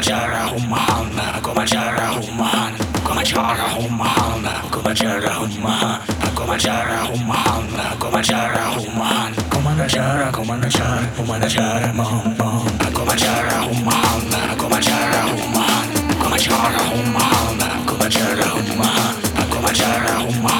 Kumachara humahana, kumachara humahana, kumachara humahana, kumachara humahana, kumachara humahana, kumachara humahana, kumanachara, kumanachara, kumanachara mom mom, kumachara humahana, kumachara humahana, kumachara humahana, kumachara humahana, kumachara humahana.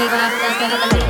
Take off the